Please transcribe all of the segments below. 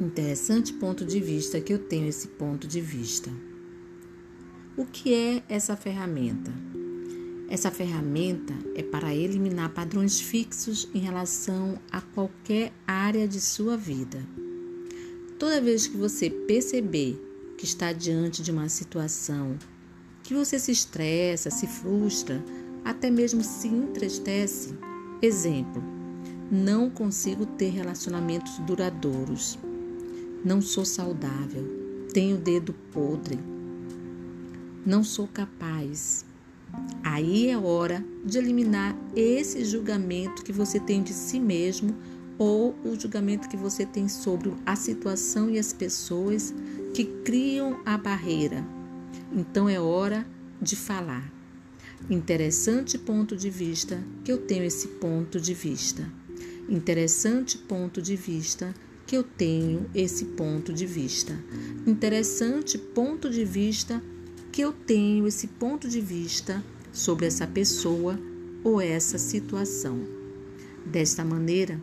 Interessante ponto de vista que eu tenho esse ponto de vista. O que é essa ferramenta? Essa ferramenta é para eliminar padrões fixos em relação a qualquer área de sua vida. Toda vez que você perceber que está diante de uma situação que você se estressa, se frustra, até mesmo se entristece, exemplo, não consigo ter relacionamentos duradouros. Não sou saudável. Tenho dedo podre. Não sou capaz. Aí é hora de eliminar esse julgamento que você tem de si mesmo ou o julgamento que você tem sobre a situação e as pessoas que criam a barreira. Então é hora de falar. Interessante ponto de vista que eu tenho esse ponto de vista. Interessante ponto de vista que eu tenho esse ponto de vista. Interessante ponto de vista que eu tenho esse ponto de vista sobre essa pessoa ou essa situação. Desta maneira,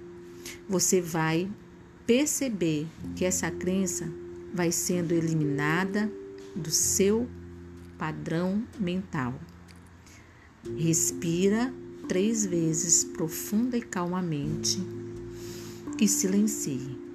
você vai perceber que essa crença vai sendo eliminada do seu padrão mental. Respira três vezes profunda e calmamente e silencie.